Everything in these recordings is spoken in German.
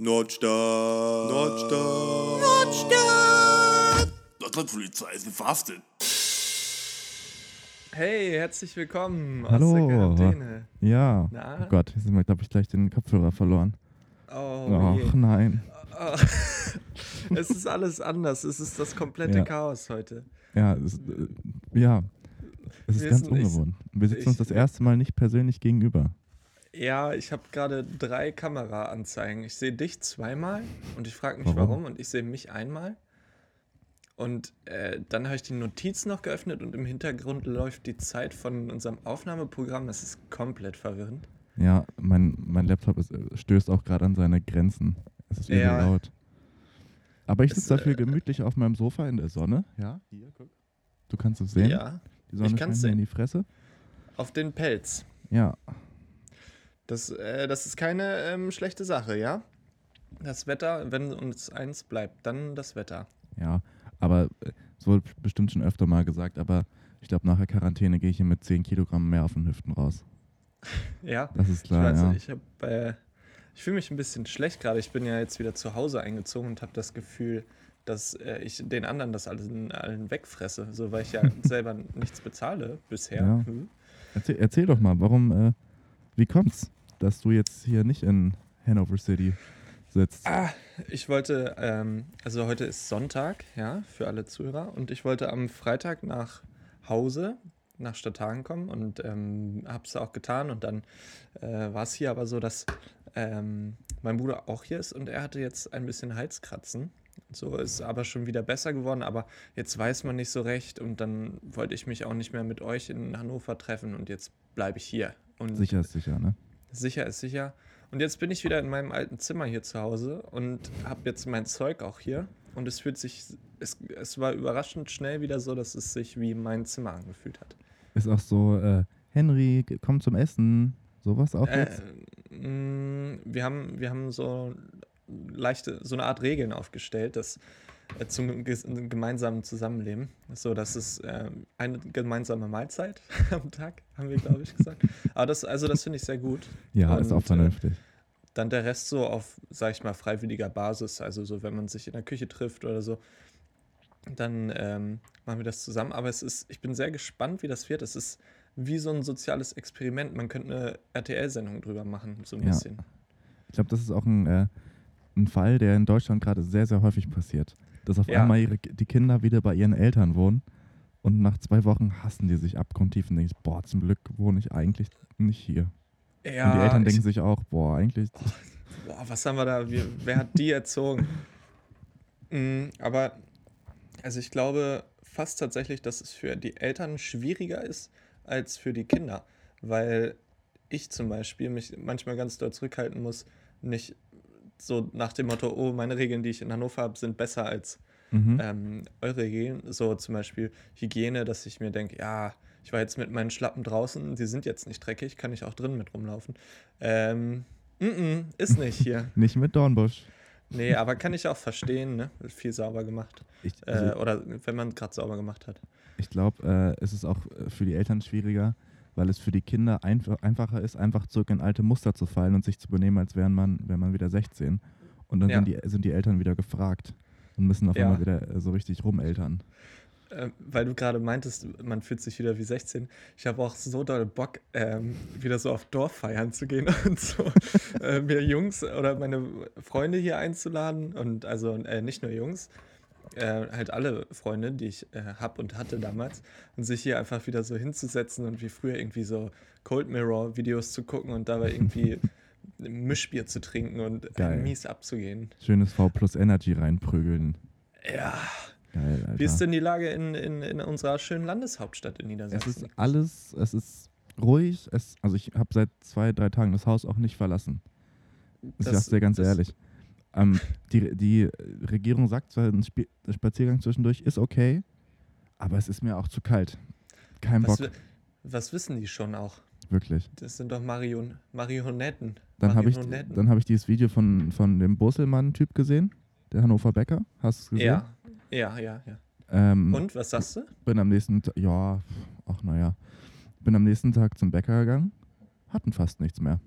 Nordstadt. Nordstadt. Nordstadt. Nordrhein-Polizei ist verhaftet. Hey, herzlich willkommen aus Hallo. der Quarantäne. Ja. Na? Oh Gott, jetzt haben wir, glaube ich, gleich den Kopfhörer verloren. Oh, je. Ach nein. Oh. es ist alles anders. Es ist das komplette Ja. Chaos heute. Ja, es, ist, äh, ja. Es ist Wir ganz sind- ungewohnt. Wir sitzen ich- uns das erste Mal nicht persönlich gegenüber. Ja, ich habe gerade drei Kameraanzeigen. Ich sehe dich zweimal und ich frage mich Warum? warum. und ich sehe mich einmal. Und äh, dann habe ich die Notiz noch geöffnet und im Hintergrund läuft die Zeit von unserem Aufnahmeprogramm. Das ist komplett verwirrend. Ja, mein, mein Laptop ist, stößt auch gerade an seine Grenzen. Es ist übel Ja. laut. Aber ich Es, sitze dafür äh, gemütlich auf meinem Sofa in der Sonne. Ja, hier, guck. Du kannst es sehen. Ja, Die Sonne ich kann's scheint mir in sehen. die Fresse. auf den Pelz. Ja, Das, äh, das ist keine ähm, schlechte Sache, ja? Das Wetter, wenn uns eins bleibt, dann das Wetter. ja. Aber äh, es wurde bestimmt schon öfter mal gesagt, aber ich glaube, nach der Quarantäne gehe ich hier mit 10 Kilogramm mehr auf den Hüften raus. Ja, Das ist ich klar, weiß ja. ich äh, ich fühle mich ein bisschen schlecht gerade. Ich bin ja jetzt wieder zu Hause eingezogen und habe das Gefühl, dass äh, ich den anderen das allen, allen wegfresse, so weil ich ja selber nichts bezahle bisher. Ja. Hm. Erzähl, erzähl doch mal, warum, äh, wie kommt's, dass du jetzt hier nicht in Hanover City sitzt? Ah, ich wollte, ähm, also heute ist Sonntag, ja, für alle Zuhörer. Und ich wollte am Freitag nach Hause, nach Stadthagen kommen und ähm, habe es auch getan. Und dann äh, war es hier aber so, dass ähm, mein Bruder auch hier ist und er hatte jetzt ein bisschen Halskratzen. So ist aber schon wieder besser geworden, aber jetzt weiß man nicht so recht und dann wollte ich mich auch nicht mehr mit euch in Hannover treffen und jetzt bleibe ich hier. Und Sicher ist sicher, ne? Sicher ist sicher. Und jetzt bin ich wieder in meinem alten Zimmer hier zu Hause und habe jetzt mein Zeug auch hier. Und es fühlt sich, es, es war überraschend schnell wieder so, dass es sich wie mein Zimmer angefühlt hat. Ist auch so, äh, Henry, komm zum Essen. Sowas auch Äh, jetzt? mh, wir, haben, wir haben so leichte, so eine Art Regeln aufgestellt, dass zum ges- gemeinsamen Zusammenleben. So, das ist äh, eine gemeinsame Mahlzeit am Tag, haben wir, glaube ich, gesagt. Aber das, also das finde ich sehr gut. Ja, ist auch und, äh, vernünftig. Dann der Rest so auf, sag ich mal, freiwilliger Basis. Also so, wenn man sich in der Küche trifft oder so, dann ähm, machen wir das zusammen. Aber es ist, ich bin sehr gespannt, wie das wird. Es ist wie so ein soziales Experiment. Man könnte eine RTL-Sendung drüber machen, so ein Ja. bisschen. Ich glaube, das ist auch ein, äh, ein Fall, der in Deutschland gerade sehr, sehr häufig passiert. Dass auf Ja. einmal ihre, die Kinder wieder bei ihren Eltern wohnen und nach zwei Wochen hassen die sich abgrundtief und denken, boah, zum Glück wohne ich eigentlich nicht hier. Ja, und die Eltern denken ich, sich auch, boah, eigentlich. boah, was haben wir da? Wir, wer hat die erzogen? Mm, aber, also ich glaube fast tatsächlich, dass es für die Eltern schwieriger ist als für die Kinder. Weil ich zum Beispiel mich manchmal ganz doll zurückhalten muss, nicht so nach dem Motto, oh, meine Regeln, die ich in Hannover habe, sind besser als Mhm. ähm, eure Regeln. So zum Beispiel Hygiene, dass ich mir denke, ja, ich war jetzt mit meinen Schlappen draußen, die sind jetzt nicht dreckig, kann ich auch drin mit rumlaufen. Ähm, mm -mm, ist nicht hier. Nicht mit Dornbusch. Nee, aber kann ich auch verstehen, ne? Viel sauber gemacht. Ich, Äh, also, oder wenn man gerade sauber gemacht hat. ich glaube, äh, es ist auch äh, für die Eltern schwieriger, weil es für die Kinder einf einfacher ist, einfach zurück in alte Muster zu fallen und sich zu benehmen, als wäre man, wär man wieder 16. Und dann Ja. sind, die, sind die Eltern wieder gefragt und müssen auf Ja. einmal wieder äh, so richtig rumeltern. Äh, weil du gerade meintest, man fühlt sich wieder wie 16. Ich habe auch so doll Bock, ähm, wieder so auf Dorffeiern zu gehen und so äh, mir Jungs oder meine Freunde hier einzuladen. Und also äh, nicht nur Jungs, äh, halt alle Freunde, die ich äh, habe und hatte damals. Und sich hier einfach wieder so hinzusetzen und wie früher irgendwie so Cold Mirror Videos zu gucken und dabei irgendwie Mischbier zu trinken und äh, Geil. mies abzugehen. Schönes V plus Energy reinprügeln. Ja. Geil, Alter. Wie ist denn die Lage in, in, in unserer schönen Landeshauptstadt in es Niedersachsen? ist alles, es ist ruhig. Es, also ich habe seit zwei, drei Tagen das Haus auch nicht verlassen. Ich Das- sag's dir ganz ehrlich. Ähm, die, die Regierung sagt zwar, ein Sp Spaziergang zwischendurch ist okay, aber es ist mir auch zu kalt. Kein Was, Bock, was wissen die schon auch? wirklich. Das sind doch Marion Marionetten. Dann habe ich, dann hab ich dieses Video von, von dem Boselmann-Typ gesehen, der Hannover Bäcker. Hast du es gesehen? ja, ja, ja, ja. Ähm, Und, was sagst du? Bin am nächsten Tag, ja, ach naja, bin am nächsten Tag zum Bäcker gegangen, hatten fast nichts mehr.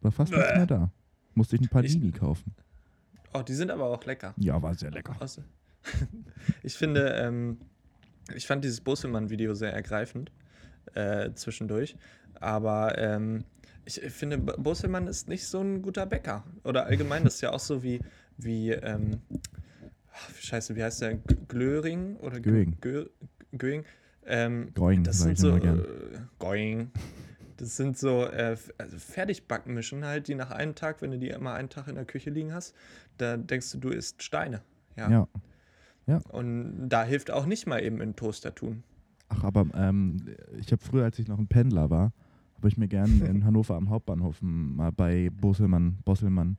War fast nichts Bäh. mehr da. Musste ich ein Panini kaufen. Oh, die sind aber auch lecker. Ja, war sehr lecker. Ich finde, ähm, ich fand dieses Boselmann-Video sehr ergreifend äh, zwischendurch. Aber ähm, ich finde, B- Boselmann ist nicht so ein guter Bäcker. Oder allgemein, das ist ja auch so wie, wie ähm, scheiße, wie heißt der? Glöring oder Gö- Göing. Gö- Göing? Ähm, Going, das sind so äh, Going. Das sind so äh, also Fertigbackmischen halt, die nach einem Tag, wenn du die immer einen Tag in der Küche liegen hast, da denkst du, du isst Steine. Ja. Ja. Und da hilft auch nicht mal eben in Toaster tun. Ach, aber ähm, ich habe früher, als ich noch ein Pendler war, habe ich mir gern in Hannover am Hauptbahnhof mal bei Bosselmann, Bosselmann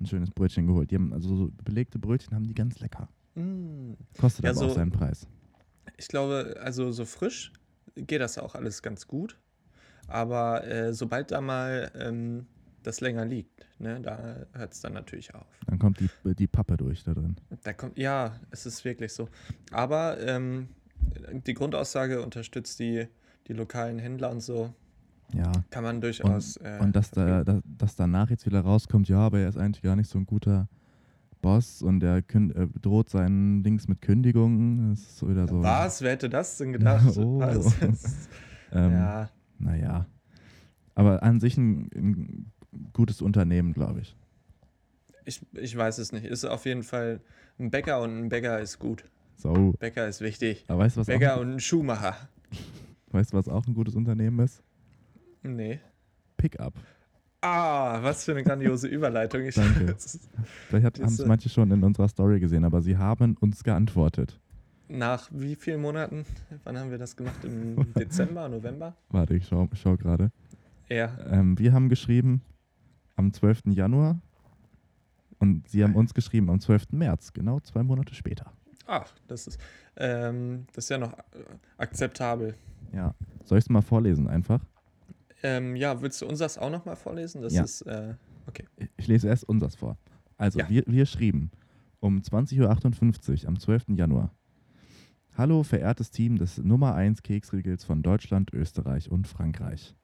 ein schönes Brötchen geholt. Die haben also so belegte Brötchen haben die ganz lecker. Mm. Kostet Ja, aber so- auch seinen Preis. Ich glaube, also so frisch geht das auch alles ganz gut. Aber äh, sobald da mal ähm, das länger liegt, ne, da hört es dann natürlich auf. Dann kommt die, die Pappe durch da drin. Da kommt, ja, es ist wirklich so. Aber ähm, die Grundaussage unterstützt die, die lokalen Händler und so, Ja. kann man durchaus. äh, Und dass, da, vertreten. da, dass danach jetzt wieder rauskommt, ja, aber er ist eigentlich gar nicht so ein guter Boss und er äh, droht seinen Dings mit Kündigungen. Das ist so wieder so. Was? Wer hätte das denn gedacht? Oh. Was? Ähm, ja, Naja. Aber an sich ein, ein gutes Unternehmen, glaube ich. ich, ich weiß es nicht. Ist auf jeden Fall ein Bäcker und ein Bäcker ist gut. So. Bäcker ist wichtig. Aber weißt was, Bäcker auch, und ein Schuhmacher. weißt, du, was auch ein gutes Unternehmen ist? Nee. Pickup. Ah, was für eine grandiose Überleitung. Ich, Danke. Vielleicht haben es Diese- manche schon in unserer Story gesehen, aber sie haben uns geantwortet. Nach wie vielen Monaten? Wann haben wir das gemacht? Im Dezember, November? Warte, ich schau, schau gerade. Ja. Ähm, wir haben geschrieben am 12. Januar und sie haben uns geschrieben am 12. März, genau zwei Monate später. Ach, das ist, ähm, das ist ja noch äh, akzeptabel. Ja. Soll ich es mal vorlesen einfach? Ähm, ja, willst du unseres auch nochmal vorlesen? Das Ja. ist, äh, okay. Ich lese erst unseres vor. Also, Ja. wir, wir schrieben um 20.58 Uhr am 12. Januar. Hallo, verehrtes Team des Nummer 1 Keksriegels von Deutschland, Österreich und Frankreich.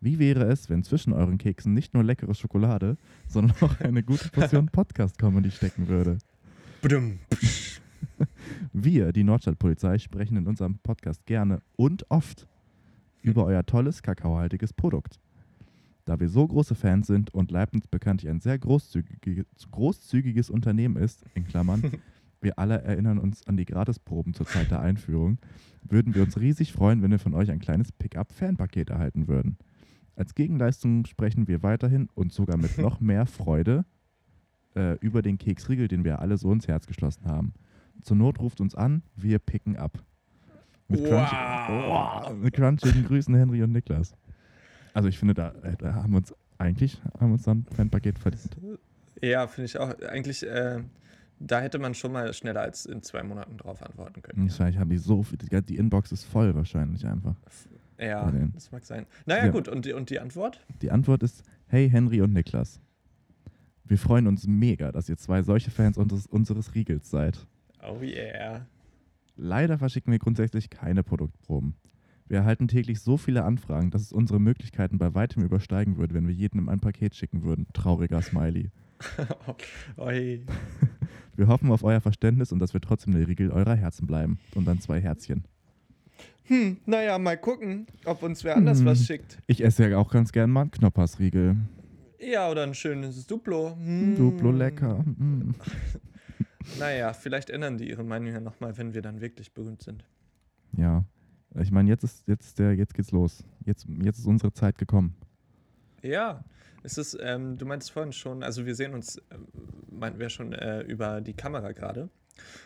Wie wäre es, wenn zwischen euren Keksen nicht nur leckere Schokolade, sondern auch eine gute Portion Podcast-Comedy stecken würde? Wir, die Nordstadtpolizei, sprechen in unserem Podcast gerne und oft über euer tolles kakaohaltiges Produkt. Da wir so große Fans sind und Leibniz bekanntlich ein sehr großzügiges, großzügiges Unternehmen ist, in Klammern, wir alle erinnern uns an die Gratisproben zur Zeit der Einführung, würden wir uns riesig freuen, wenn wir von euch ein kleines Pickup-Fanpaket erhalten würden. Als Gegenleistung sprechen wir weiterhin und sogar mit noch mehr Freude äh, über den Keksriegel, den wir alle so ins Herz geschlossen haben. Zur Not ruft uns an, wir picken ab. Mit, crunch Wow. oh, mit crunchigen Grüßen Henry und Niklas. Also ich finde, da, äh, da haben wir uns eigentlich haben wir uns dann ein Paket verdient. Ja, finde ich auch. Eigentlich, äh, da hätte man schon mal schneller als in zwei Monaten drauf antworten können. Wahrscheinlich haben die so viel, die, die Inbox ist voll wahrscheinlich einfach. Ja, denen. das mag sein. Naja, Ja. gut. Und die, und die Antwort? Die Antwort ist, hey Henry und Niklas. Wir freuen uns mega, dass ihr zwei solche Fans unseres, unseres Riegels seid. Oh yeah. Leider verschicken wir grundsätzlich keine Produktproben. Wir erhalten täglich so viele Anfragen, dass es unsere Möglichkeiten bei weitem übersteigen würde, wenn wir jedem ein Paket schicken würden. Trauriger Smiley. Oi. Wir hoffen auf euer Verständnis und dass wir trotzdem der Riegel eurer Herzen bleiben. Und dann zwei Herzchen. Hm, naja, mal gucken, ob uns wer anders Hm. was schickt. Ich esse ja auch ganz gern mal einen Knoppersriegel. Ja, oder ein schönes Duplo. Hm. Duplo lecker. Mm. Naja, vielleicht ändern die ihre Meinung ja nochmal, wenn wir dann wirklich berühmt sind. Ja. Ich meine, jetzt ist, jetzt der, jetzt geht's los. Jetzt, jetzt ist unsere Zeit gekommen. Ja, es ist, ähm, du meintest vorhin schon, also wir sehen uns, äh, meinten wir schon äh, über die Kamera gerade.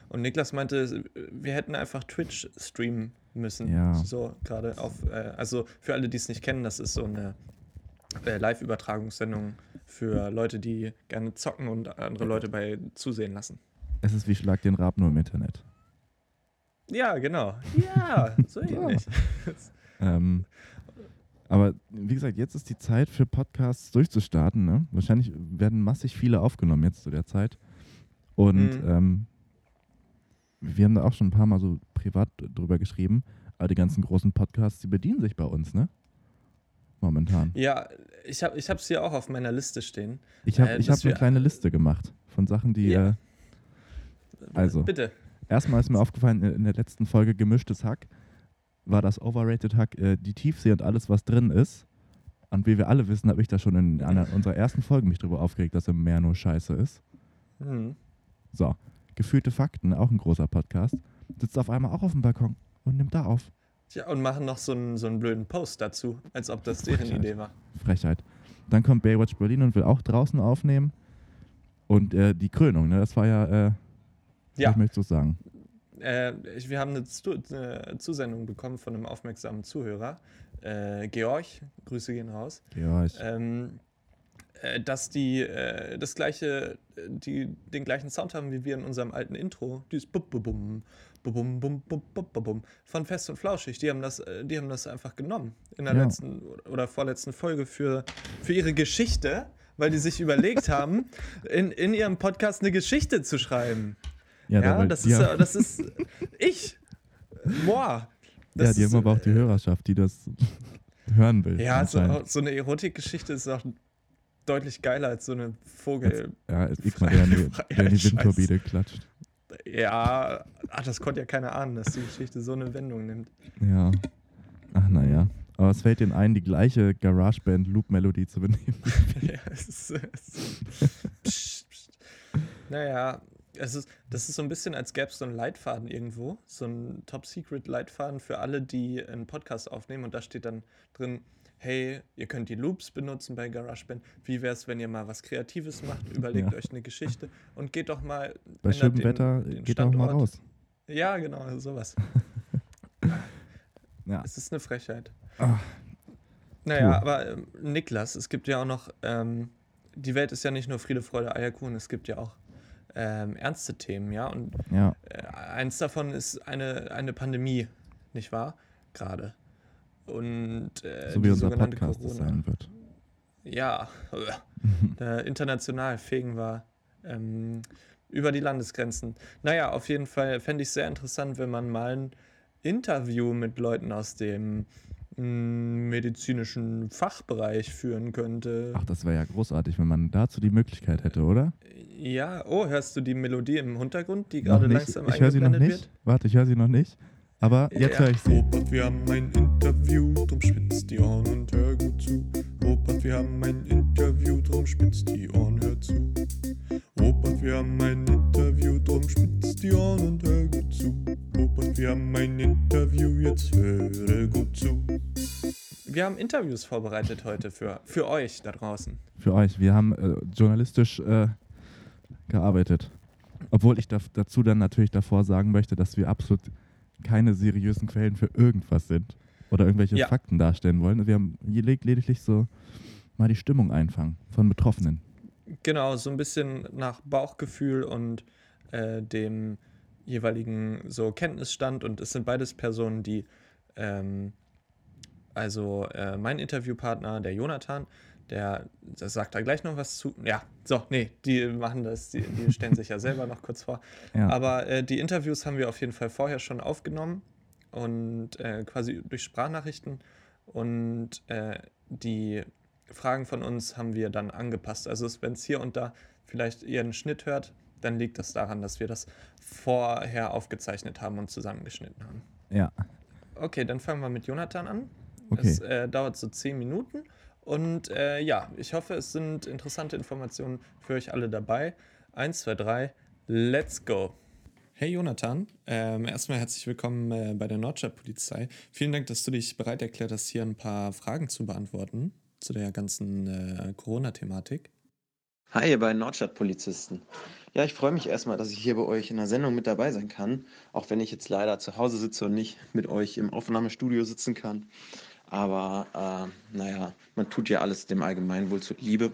Und Niklas meinte, wir hätten einfach Twitch streamen müssen. Ja. So gerade auf, äh, also für alle, die es nicht kennen, das ist so eine äh, Live-Übertragungssendung für Leute, die gerne zocken und andere Leute bei zusehen lassen. Es ist wie Schlag den Rab nur im Internet. Ja, genau. Ja, so ähnlich. Ähm, aber wie gesagt, jetzt ist die Zeit für Podcasts durchzustarten. Ne? Wahrscheinlich werden massig viele aufgenommen jetzt zu der Zeit. Und Mhm. ähm, wir haben da auch schon ein paar Mal so privat drüber geschrieben. Aber die ganzen großen Podcasts, die bedienen sich bei uns, ne? Momentan. Ja, ich habe es hier auch auf meiner Liste stehen. Ich habe Äh, ich hab eine kleine Liste gemacht von Sachen, die. Ja. Äh, Also. Bitte. erstmal ist mir aufgefallen, in der letzten Folge Gemischtes Hack war das Overrated Hack äh, die Tiefsee und alles, was drin ist. Und wie wir alle wissen, habe ich da schon in einer unserer ersten Folgen mich drüber aufgeregt, dass im Meer nur Scheiße ist. Hm. So, gefühlte Fakten, auch ein großer Podcast, sitzt auf einmal auch auf dem Balkon und nimmt da auf. Tja, und machen noch so einen, so einen blöden Post dazu, als ob das deren Frechheit. Idee war. Frechheit. Dann kommt Baywatch Berlin und will auch draußen aufnehmen. Und äh, die Krönung, ne, das war ja, äh, Ja. ich möchte so sagen. Äh, ich, wir haben eine, Stu eine Zusendung bekommen von einem aufmerksamen Zuhörer, äh, Georg, Grüße gehen raus, Georg. ähm, äh, äh, dass die äh, das gleiche, äh, die den gleichen Sound haben wie wir in unserem alten Intro. Dieses Bub-Bub-Bum, Bub-Bum-Bum-Bum-Bum-Bum von Fest und Flauschig. Die haben das, äh, die haben das einfach genommen in der ja. letzten oder vorletzten Folge für, für ihre Geschichte, weil die sich überlegt haben, in, in ihrem Podcast eine Geschichte zu schreiben. Ja, ja das ist ja. das ist ich. Boah. ja, die ist, haben aber auch die Hörerschaft, die das hören will. Ja, so, so eine Erotikgeschichte ist auch deutlich geiler als so eine Vogel. Ja, ist Igmar, der in die, der in die. Windturbine klatscht. Ja, ach, das konnte ja keiner ahnen, dass die Geschichte so eine Wendung nimmt. Ja. Ach, naja. Aber es fällt ihnen ein, die gleiche GarageBand-Loop-Melodie zu benehmen. ja, es ist, es psst. Naja, es ist, das ist so ein bisschen, als gäbe es so einen Leitfaden irgendwo, so ein Top-Secret-Leitfaden für alle, die einen Podcast aufnehmen und da steht dann drin, hey, ihr könnt die Loops benutzen bei GarageBand. Wie wäre es, wenn ihr mal was Kreatives macht? Überlegt Ja. euch eine Geschichte und geht doch mal. Bei schönem den- Wetter den geht auch mal Standort. raus. Ja, genau, sowas. Ja. Es ist eine Frechheit. Ach, Naja, Cool. aber ähm, Niklas, es gibt ja auch noch, ähm, die Welt ist ja nicht nur Friede, Freude, Eierkuchen, es gibt ja auch ähm, ernste Themen, ja. Und ja. äh, eins davon ist eine, eine Pandemie, nicht wahr? Gerade. Und äh, so die wie unser sogenannte Podcast es sein wird. Ja, äh, international fegen wir ähm, über die Landesgrenzen. Naja, auf jeden Fall fände ich es sehr interessant, wenn man mal ein Interview mit Leuten aus dem mh, medizinischen Fachbereich führen könnte. Ach, das wäre ja großartig, wenn man dazu die Möglichkeit hätte, oder? Ja, oh, hörst du die Melodie im Hintergrund, die gerade langsam. Ich höre sie noch eingeblendet nicht. Warte, ich höre sie noch nicht. Aber jetzt Ja. höre ich sie. Robert, wir haben ein Interview, drum spitz die Ohren und hör gut zu. Robert, wir haben ein Interview, drum spitz die Ohren, hör zu. Robert, wir haben ein Interview, drum spitz die Ohren und hör gut zu. Robert, wir haben ein Interview, jetzt höre gut zu. Wir haben Interviews vorbereitet heute für, für euch da draußen. Für euch. Wir haben äh, journalistisch äh, gearbeitet. Obwohl ich da, dazu dann natürlich davor sagen möchte, dass wir absolut keine seriösen Quellen für irgendwas sind oder irgendwelche Ja. Fakten darstellen wollen. Wir haben je- lediglich so mal die Stimmung einfangen von Betroffenen. Genau, so ein bisschen nach Bauchgefühl und äh, dem jeweiligen so Kenntnisstand. Und es sind beides Personen, die, ähm, also äh, mein Interviewpartner, der Jonathan, der, der sagt da gleich noch was zu. Ja, so, nee, die machen das, die, die stellen sich ja selber noch kurz vor. Ja. Aber äh, die Interviews haben wir auf jeden Fall vorher schon aufgenommen und äh, quasi durch Sprachnachrichten. Und äh, die Fragen von uns haben wir dann angepasst. Also wenn es hier und da vielleicht ihr einen Schnitt hört, dann liegt das daran, dass wir das vorher aufgezeichnet haben und zusammengeschnitten haben. ja. Okay, dann fangen wir mit Jonathan an. Okay. Es äh, dauert so zehn Minuten. Und äh, ja, ich hoffe, es sind interessante Informationen für euch alle dabei. Eins, zwei, drei, let's go. Hey Jonathan, ähm, erstmal herzlich willkommen äh, bei der Nordstadtpolizei. Vielen Dank, dass du dich bereit erklärt hast, hier ein paar Fragen zu beantworten zu der ganzen äh, Corona-Thematik. Hi, ihr beiden Nordstadtpolizisten. Ja, ich freue mich erstmal, dass ich hier bei euch in der Sendung mit dabei sein kann, auch wenn ich jetzt leider zu Hause sitze und nicht mit euch im Aufnahmestudio sitzen kann. Aber äh, naja, man tut ja alles dem Allgemeinwohl zuliebe.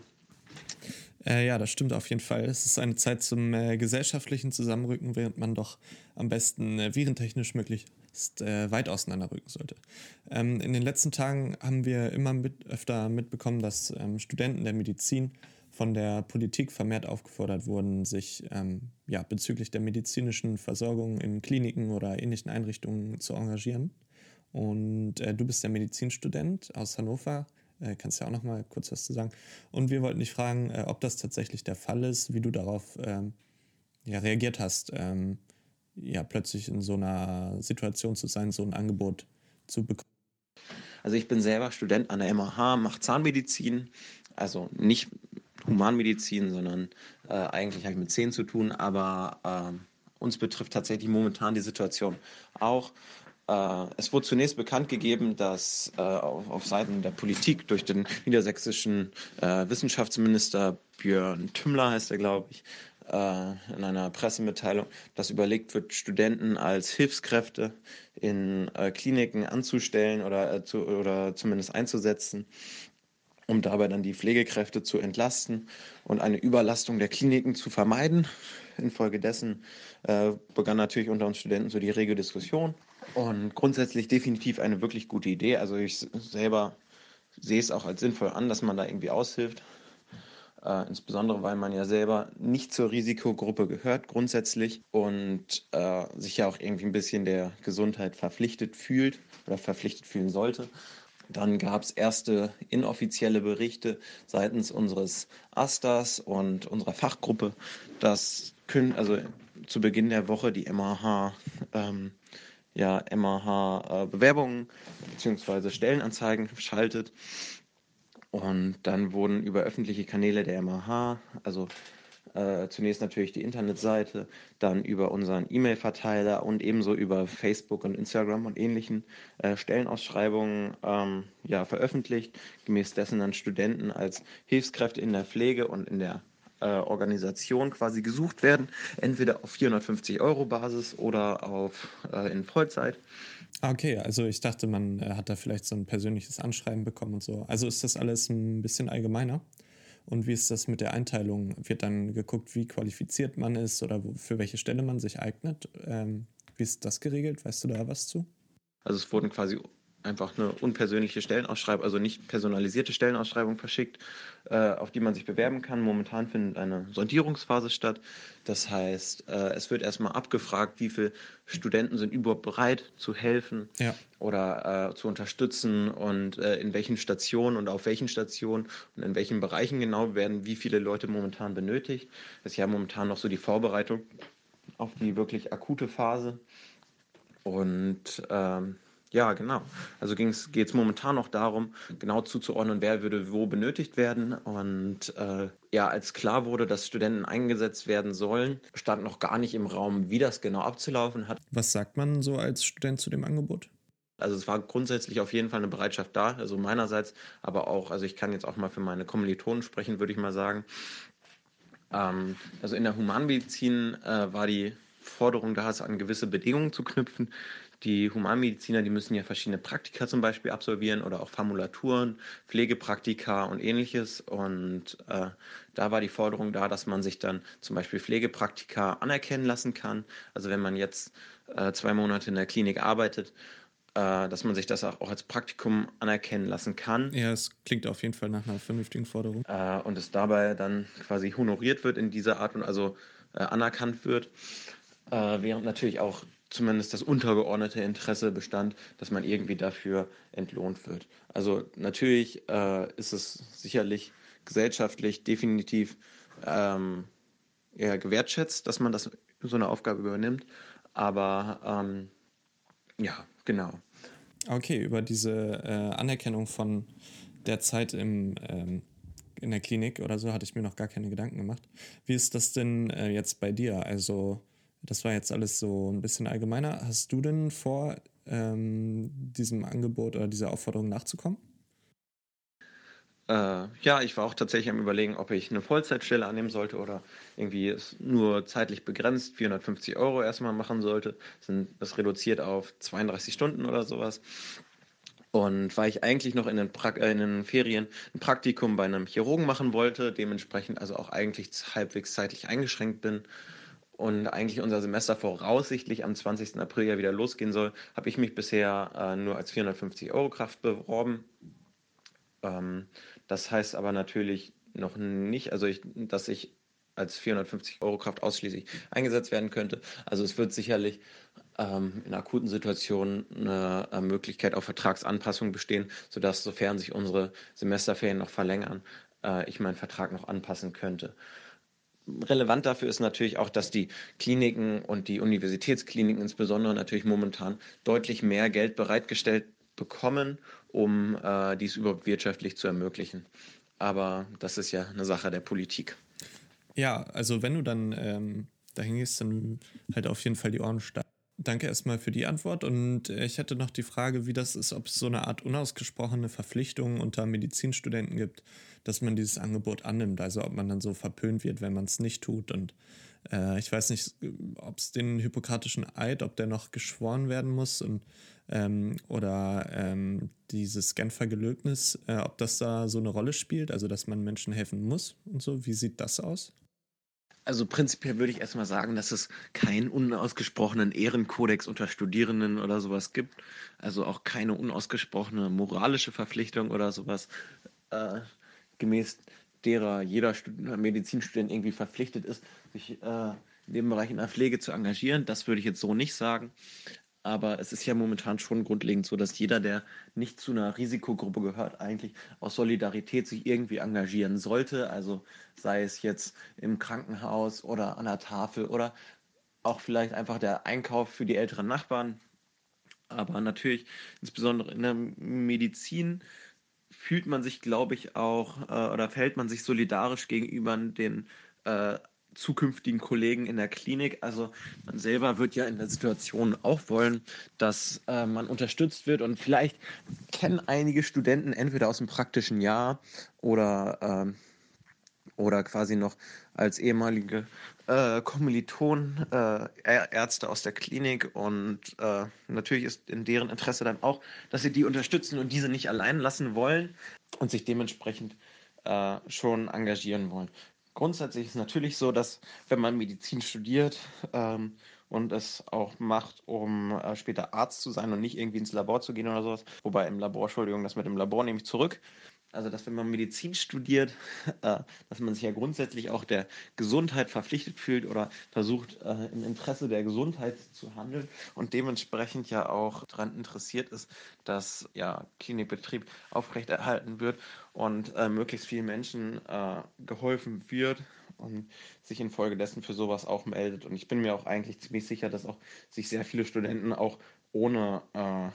Äh, ja, das stimmt auf jeden Fall. Es ist eine Zeit zum äh, gesellschaftlichen Zusammenrücken, während man doch am besten äh, virentechnisch möglichst äh, weit auseinanderrücken sollte. Ähm, in den letzten Tagen haben wir immer mit, öfter mitbekommen, dass ähm, Studenten der Medizin von der Politik vermehrt aufgefordert wurden, sich ähm, ja, bezüglich der medizinischen Versorgung in Kliniken oder ähnlichen Einrichtungen zu engagieren. Und äh, du bist der Medizinstudent aus Hannover. Äh, kannst ja auch noch mal kurz was zu sagen. Und wir wollten dich fragen, äh, ob das tatsächlich der Fall ist, wie du darauf ähm, ja, reagiert hast, ähm, ja, plötzlich in so einer Situation zu sein, so ein Angebot zu bekommen. Also ich bin selber Student an der MAH, mache Zahnmedizin, also nicht Humanmedizin, sondern äh, eigentlich habe ich mit Zähnen zu tun, aber äh, uns betrifft tatsächlich momentan die Situation auch. Äh, es wurde zunächst bekannt gegeben, dass äh, auf, Seiten der Politik durch den niedersächsischen äh, Wissenschaftsminister Björn Tümmler, heißt er, glaube ich, in einer Pressemitteilung, dass überlegt wird, Studenten als Hilfskräfte in Kliniken anzustellen oder, zu, oder zumindest einzusetzen um dabei dann die Pflegekräfte zu entlasten und eine Überlastung der Kliniken zu vermeiden. Infolgedessen äh, begann natürlich unter uns Studenten so die rege Diskussion und grundsätzlich definitiv eine wirklich gute Idee. Also ich selber sehe es auch als sinnvoll an, dass man da irgendwie aushilft. Äh, insbesondere weil man ja selber nicht zur Risikogruppe gehört grundsätzlich und äh, sich ja auch irgendwie ein bisschen der Gesundheit verpflichtet fühlt oder verpflichtet fühlen sollte. Dann gab es erste inoffizielle Berichte seitens unseres Astas und unserer Fachgruppe, dass also zu Beginn der Woche die MAH ähm, ja, MAH äh, bzw. Stellenanzeigen schaltet. Und dann wurden über öffentliche Kanäle der MAH, also äh, zunächst natürlich die Internetseite, dann über unseren E-Mail-Verteiler und ebenso über Facebook und Instagram und ähnlichen äh, Stellenausschreibungen ähm, ja, veröffentlicht, gemäß dessen dann Studenten als Hilfskräfte in der Pflege und in der äh, Organisation quasi gesucht werden, entweder auf 450 Euro Basis oder auf äh, in Vollzeit. Ah, okay, also ich dachte, man äh, hat da vielleicht so ein persönliches Anschreiben bekommen und so. Also ist das alles ein bisschen allgemeiner? Und wie ist das mit der Einteilung? Wird dann geguckt, wie qualifiziert man ist oder für welche Stelle man sich eignet? Ähm, wie ist das geregelt? Weißt du da was zu? Also es wurden quasi einfach eine unpersönliche Stellenausschreibung, also nicht personalisierte Stellenausschreibung verschickt, äh, auf die man sich bewerben kann. Momentan findet eine Sondierungsphase statt. Das heißt, äh, es wird erstmal abgefragt, wie viele Studenten sind überhaupt bereit zu helfen ja. oder äh, zu unterstützen und äh, in welchen Stationen und auf welchen Stationen und in welchen Bereichen genau werden wie viele Leute momentan benötigt. Das ist ja momentan noch so die Vorbereitung auf die wirklich akute Phase. Und ähm, ja, genau. Also geht es momentan noch darum, genau zuzuordnen, wer würde wo benötigt werden. Und äh, ja, als klar wurde, dass Studenten eingesetzt werden sollen, stand noch gar nicht im Raum, wie das genau abzulaufen hat. Was sagt man so als Student zu dem Angebot? Also es war grundsätzlich auf jeden Fall eine Bereitschaft da, also meinerseits, aber auch, also ich kann jetzt auch mal für meine Kommilitonen sprechen, würde ich mal sagen. Ähm, also in der Humanmedizin äh, war die Forderung da, es an gewisse Bedingungen zu knüpfen, die Humanmediziner, die müssen ja verschiedene Praktika zum Beispiel absolvieren oder auch Formulaturen, Pflegepraktika und ähnliches. Und äh, da war die Forderung da, dass man sich dann zum Beispiel Pflegepraktika anerkennen lassen kann. Also wenn man jetzt äh, zwei Monate in der Klinik arbeitet, äh, dass man sich das auch als Praktikum anerkennen lassen kann. Ja, es klingt auf jeden Fall nach einer vernünftigen Forderung. Äh, und es dabei dann quasi honoriert wird in dieser Art und also äh, anerkannt wird. Äh, während natürlich auch zumindest das untergeordnete Interesse bestand, dass man irgendwie dafür entlohnt wird. Also natürlich äh, ist es sicherlich gesellschaftlich definitiv ähm, eher gewertschätzt, dass man das so eine Aufgabe übernimmt. Aber ähm, ja, genau. Okay, über diese äh, Anerkennung von der Zeit im, ähm, in der Klinik oder so hatte ich mir noch gar keine Gedanken gemacht. Wie ist das denn äh, jetzt bei dir? Also das war jetzt alles so ein bisschen allgemeiner. Hast du denn vor, ähm, diesem Angebot oder dieser Aufforderung nachzukommen? Äh, ja, ich war auch tatsächlich am Überlegen, ob ich eine Vollzeitstelle annehmen sollte oder irgendwie nur zeitlich begrenzt 450 Euro erstmal machen sollte. Das reduziert auf 32 Stunden oder sowas. Und weil ich eigentlich noch in den, äh, in den, Ferien ein Praktikum bei einem Chirurgen machen wollte, dementsprechend also auch eigentlich halbwegs zeitlich eingeschränkt bin, und eigentlich unser Semester voraussichtlich am 20. April ja wieder losgehen soll, habe ich mich bisher äh, nur als 450 Euro Kraft beworben. Ähm, das heißt aber natürlich noch nicht, also ich, dass ich als 450 Euro Kraft ausschließlich eingesetzt werden könnte. Also es wird sicherlich ähm, in akuten Situationen eine äh, Möglichkeit auf Vertragsanpassung bestehen, sodass, sofern sich unsere Semesterferien noch verlängern, äh, ich meinen Vertrag noch anpassen könnte. Relevant dafür ist natürlich auch, dass die Kliniken und die Universitätskliniken insbesondere natürlich momentan deutlich mehr Geld bereitgestellt bekommen, um äh, dies überhaupt wirtschaftlich zu ermöglichen. Aber das ist ja eine Sache der Politik. Ja, also wenn du dann ähm, dahin gehst, dann halt auf jeden Fall die Ohren steil. Danke erstmal für die Antwort und äh, ich hätte noch die Frage, wie das ist, ob es so eine Art unausgesprochene Verpflichtung unter Medizinstudenten gibt, dass man dieses Angebot annimmt, also ob man dann so verpönt wird, wenn man es nicht tut und äh, ich weiß nicht, ob es den hippokratischen Eid, ob der noch geschworen werden muss und ähm, oder ähm, dieses Genfer Gelöbnis, äh, ob das da so eine Rolle spielt, also dass man Menschen helfen muss und so. Wie sieht das aus? Also prinzipiell würde ich erstmal sagen, dass es keinen unausgesprochenen Ehrenkodex unter Studierenden oder sowas gibt. Also auch keine unausgesprochene moralische Verpflichtung oder sowas, äh, gemäß derer jeder Stud Medizinstudent irgendwie verpflichtet ist, sich äh, in dem Bereich in der Pflege zu engagieren. Das würde ich jetzt so nicht sagen. Aber es ist ja momentan schon grundlegend so, dass jeder, der nicht zu einer Risikogruppe gehört, eigentlich aus Solidarität sich irgendwie engagieren sollte. Also sei es jetzt im Krankenhaus oder an der Tafel oder auch vielleicht einfach der Einkauf für die älteren Nachbarn. Aber natürlich, insbesondere in der Medizin, fühlt man sich, glaube ich, auch äh, oder verhält man sich solidarisch gegenüber den äh, zukünftigen Kollegen in der Klinik. Also man selber wird ja in der Situation auch wollen, dass äh, man unterstützt wird. Und vielleicht kennen einige Studenten entweder aus dem praktischen Jahr oder, äh, oder quasi noch als ehemalige äh, Kommilitonen, äh, Ärzte aus der Klinik. Und äh, natürlich ist in deren Interesse dann auch, dass sie die unterstützen und diese nicht allein lassen wollen und sich dementsprechend äh, schon engagieren wollen. Grundsätzlich ist es natürlich so, dass wenn man Medizin studiert ähm, und es auch macht, um äh, später Arzt zu sein und nicht irgendwie ins Labor zu gehen oder sowas, wobei im Labor, Entschuldigung, das mit dem Labor nehme ich zurück, also dass wenn man Medizin studiert, äh, dass man sich ja grundsätzlich auch der Gesundheit verpflichtet fühlt oder versucht äh, im Interesse der Gesundheit zu handeln und dementsprechend ja auch daran interessiert ist, dass ja Klinikbetrieb aufrechterhalten wird und äh, möglichst vielen Menschen äh, geholfen wird und sich infolgedessen für sowas auch meldet. Und ich bin mir auch eigentlich ziemlich sicher, dass auch sich sehr viele Studenten auch ohne, äh,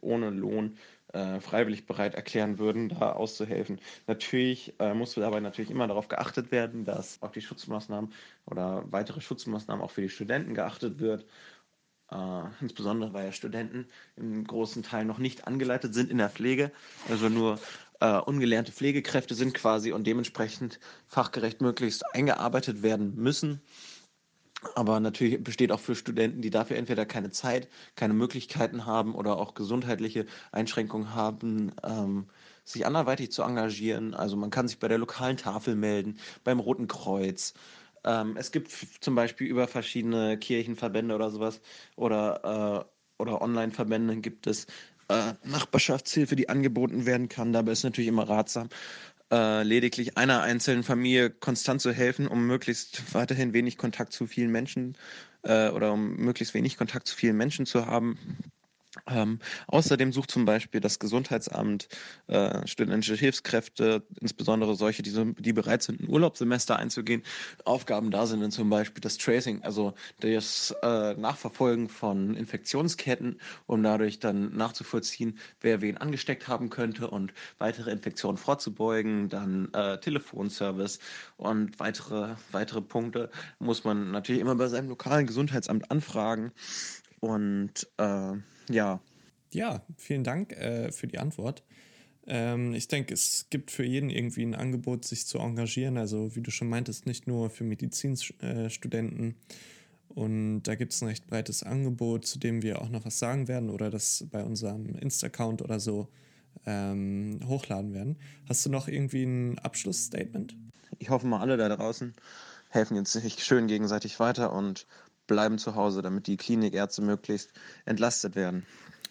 ohne Lohn äh, freiwillig bereit erklären würden, da auszuhelfen. Natürlich äh, muss dabei natürlich immer darauf geachtet werden, dass auch die Schutzmaßnahmen oder weitere Schutzmaßnahmen auch für die Studenten geachtet wird. Äh, insbesondere weil ja Studenten im großen Teil noch nicht angeleitet sind in der Pflege, also nur äh, ungelernte Pflegekräfte sind quasi und dementsprechend fachgerecht möglichst eingearbeitet werden müssen. Aber natürlich besteht auch für Studenten, die dafür entweder keine Zeit, keine Möglichkeiten haben oder auch gesundheitliche Einschränkungen haben, ähm, sich anderweitig zu engagieren. Also man kann sich bei der lokalen Tafel melden, beim Roten Kreuz. Ähm, es gibt zum Beispiel über verschiedene Kirchenverbände oder sowas oder, äh, oder Online-Verbände gibt es äh, Nachbarschaftshilfe, die angeboten werden kann. Dabei ist natürlich immer ratsam, äh, lediglich einer einzelnen Familie konstant zu helfen, um möglichst weiterhin wenig Kontakt zu vielen Menschen äh, oder um möglichst wenig Kontakt zu vielen Menschen zu haben. Ähm, außerdem sucht zum Beispiel das Gesundheitsamt äh, studentische Hilfskräfte, insbesondere solche, die, so, die bereit sind, ein Urlaubssemester einzugehen. Aufgaben da sind dann zum Beispiel das Tracing, also das äh, Nachverfolgen von Infektionsketten, um dadurch dann nachzuvollziehen, wer wen angesteckt haben könnte und weitere Infektionen vorzubeugen. Dann äh, Telefonservice und weitere, weitere Punkte muss man natürlich immer bei seinem lokalen Gesundheitsamt anfragen. Und äh, ja. Ja, vielen Dank äh, für die Antwort. Ähm, ich denke, es gibt für jeden irgendwie ein Angebot, sich zu engagieren. Also, wie du schon meintest, nicht nur für Medizinstudenten. Und da gibt es ein recht breites Angebot, zu dem wir auch noch was sagen werden oder das bei unserem Insta-Account oder so ähm, hochladen werden. Hast du noch irgendwie ein Abschlussstatement? Ich hoffe mal, alle da draußen helfen jetzt sich schön gegenseitig weiter und bleiben zu Hause, damit die Klinikärzte möglichst entlastet werden.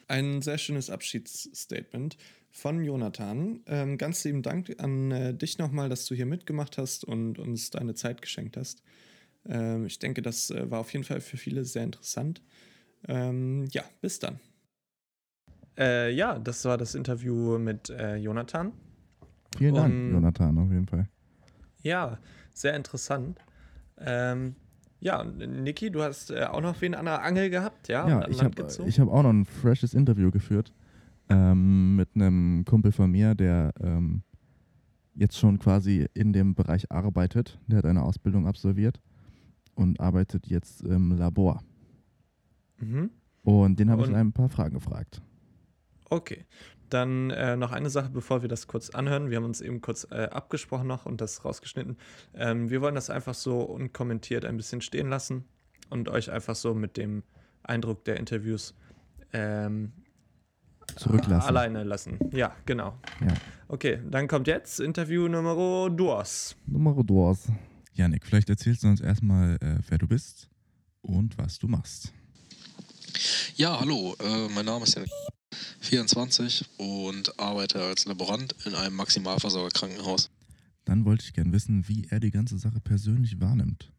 Ein sehr schönes Abschiedsstatement von Jonathan. Ähm, ganz lieben Dank an äh, dich nochmal, dass du hier mitgemacht hast und uns deine Zeit geschenkt hast. Ähm, ich denke, das äh, war auf jeden Fall für viele sehr interessant. Ähm, ja, bis dann. Äh, ja, das war das Interview mit äh, Jonathan. Vielen Dank, Und- Jonathan, auf jeden Fall. Ja, sehr interessant. Ähm, ja, und Niki, du hast äh, auch noch wen an der Angel gehabt, ja? Ja, ich habe hab auch noch ein freshes Interview geführt ähm, mit einem Kumpel von mir, der ähm, jetzt schon quasi in dem Bereich arbeitet. Der hat eine Ausbildung absolviert und arbeitet jetzt im Labor. Mhm. Und den habe ich ein paar Fragen gefragt. Okay. Dann äh, noch eine Sache, bevor wir das kurz anhören. Wir haben uns eben kurz äh, abgesprochen noch und das rausgeschnitten. Ähm, wir wollen das einfach so unkommentiert ein bisschen stehen lassen und euch einfach so mit dem Eindruck der Interviews ähm, Zurücklassen. alleine lassen. Ja, genau. Ja. Okay, dann kommt jetzt Interview Nummer dos. Nummer dos. Janik, vielleicht erzählst du uns erstmal, äh, wer du bist und was du machst. Ja, hallo, äh, mein Name ist Janik, 24 und arbeite als Laborant in einem Maximalversorgerkrankenhaus. Dann wollte ich gern wissen, wie er die ganze Sache persönlich wahrnimmt.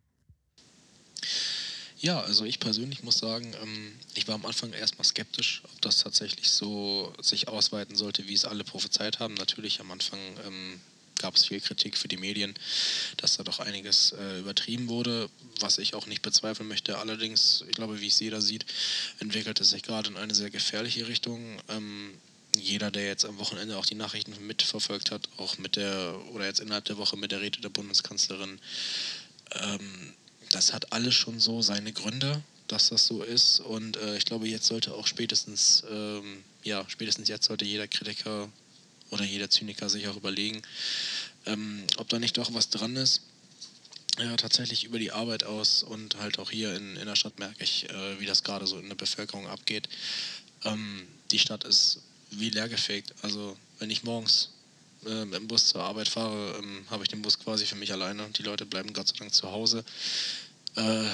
Ja, also ich persönlich muss sagen, ähm, ich war am Anfang erstmal skeptisch, ob das tatsächlich so sich ausweiten sollte, wie es alle prophezeit haben. Natürlich am Anfang ähm, gab es viel Kritik für die Medien, dass da doch einiges äh, übertrieben wurde, was ich auch nicht bezweifeln möchte. Allerdings, ich glaube, wie es jeder sieht, entwickelt es sich gerade in eine sehr gefährliche Richtung. Ähm, jeder, der jetzt am Wochenende auch die Nachrichten mitverfolgt hat, auch mit der, oder jetzt innerhalb der Woche mit der Rede der Bundeskanzlerin, ähm, das hat alles schon so seine Gründe, dass das so ist. Und äh, ich glaube, jetzt sollte auch spätestens, ähm, ja, spätestens jetzt sollte jeder Kritiker oder jeder Zyniker sich auch überlegen, ähm, ob da nicht doch was dran ist. Ja, tatsächlich über die Arbeit aus und halt auch hier in, in der Stadt merke ich, äh, wie das gerade so in der Bevölkerung abgeht. Ähm, die Stadt ist wie leergefegt. Also wenn ich morgens äh, im Bus zur Arbeit fahre, ähm, habe ich den Bus quasi für mich alleine. Die Leute bleiben Gott sei Dank zu Hause, äh,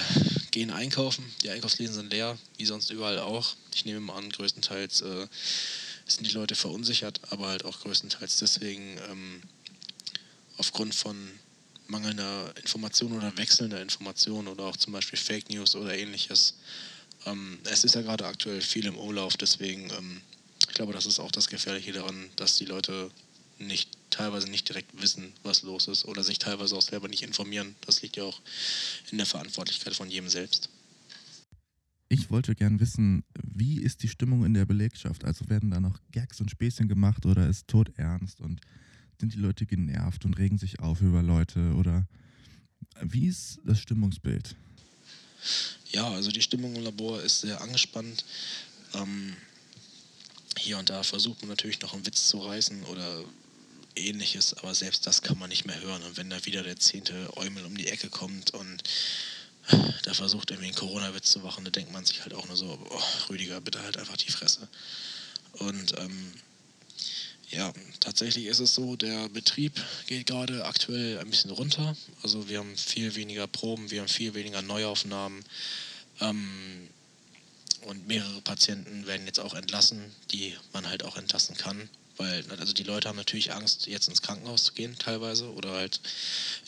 gehen einkaufen. Die Einkaufsläden sind leer, wie sonst überall auch. Ich nehme mal an, größtenteils äh, sind die Leute verunsichert, aber halt auch größtenteils deswegen ähm, aufgrund von mangelnder Information oder wechselnder Information oder auch zum Beispiel Fake News oder ähnliches. Ähm, es ist ja gerade aktuell viel im Umlauf, deswegen ähm, ich glaube, das ist auch das Gefährliche daran, dass die Leute nicht teilweise nicht direkt wissen, was los ist oder sich teilweise auch selber nicht informieren. Das liegt ja auch in der Verantwortlichkeit von jedem selbst. Ich wollte gern wissen, wie ist die Stimmung in der Belegschaft? Also werden da noch Gags und Späßchen gemacht oder ist tot ernst und sind die Leute genervt und regen sich auf über Leute oder wie ist das Stimmungsbild? Ja, also die Stimmung im Labor ist sehr angespannt. Ähm, hier und da versucht man natürlich noch einen Witz zu reißen oder ähnliches, aber selbst das kann man nicht mehr hören. Und wenn da wieder der zehnte Eumel um die Ecke kommt und da versucht irgendwie einen Corona-Witz zu machen, da denkt man sich halt auch nur so, oh, Rüdiger, bitte halt einfach die Fresse. Und ähm, ja, tatsächlich ist es so, der Betrieb geht gerade aktuell ein bisschen runter. Also wir haben viel weniger Proben, wir haben viel weniger Neuaufnahmen. Ähm, und mehrere Patienten werden jetzt auch entlassen, die man halt auch entlassen kann. Weil, also die Leute haben natürlich Angst, jetzt ins Krankenhaus zu gehen, teilweise, oder halt